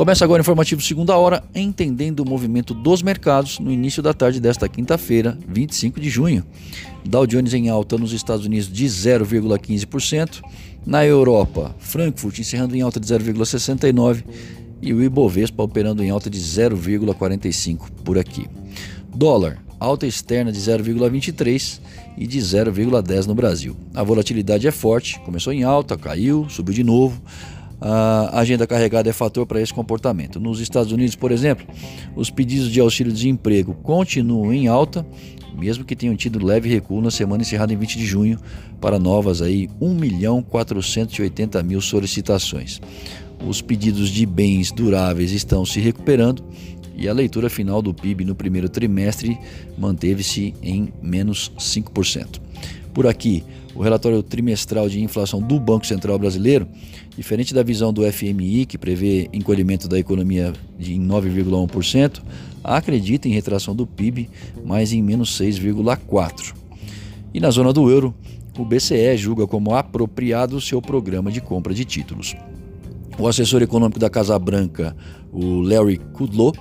Começa agora o informativo segunda hora, entendendo o movimento dos mercados no início da tarde desta quinta-feira, 25 de junho. Dow Jones em alta nos Estados Unidos de 0,15%, na Europa, Frankfurt encerrando em alta de 0,69 e o Ibovespa operando em alta de 0,45 por aqui. Dólar, alta externa de 0,23 e de 0,10 no Brasil. A volatilidade é forte, começou em alta, caiu, subiu de novo a agenda carregada é fator para esse comportamento. Nos Estados Unidos, por exemplo, os pedidos de auxílio-desemprego continuam em alta, mesmo que tenham tido leve recuo na semana encerrada em 20 de junho para novas aí 1 milhão 480 mil solicitações. Os pedidos de bens duráveis estão se recuperando e a leitura final do PIB no primeiro trimestre manteve-se em menos 5%. Por aqui, o relatório trimestral de inflação do Banco Central Brasileiro, diferente da visão do FMI, que prevê encolhimento da economia de 9,1%, acredita em retração do PIB, mas em menos 6,4%. E na zona do euro, o BCE julga como apropriado seu programa de compra de títulos. O assessor econômico da Casa Branca, o Larry Kudlow,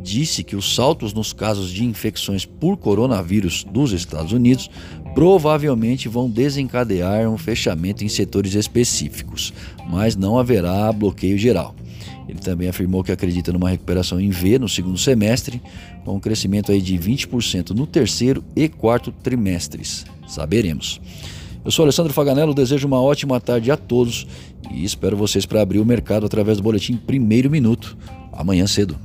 disse que os saltos nos casos de infecções por coronavírus dos Estados Unidos provavelmente vão desencadear um fechamento em setores específicos, mas não haverá bloqueio geral. Ele também afirmou que acredita numa recuperação em V no segundo semestre, com um crescimento aí de 20% no terceiro e quarto trimestres. Saberemos. Eu sou Alessandro Faganello, desejo uma ótima tarde a todos e espero vocês para abrir o mercado através do boletim Primeiro Minuto, amanhã cedo.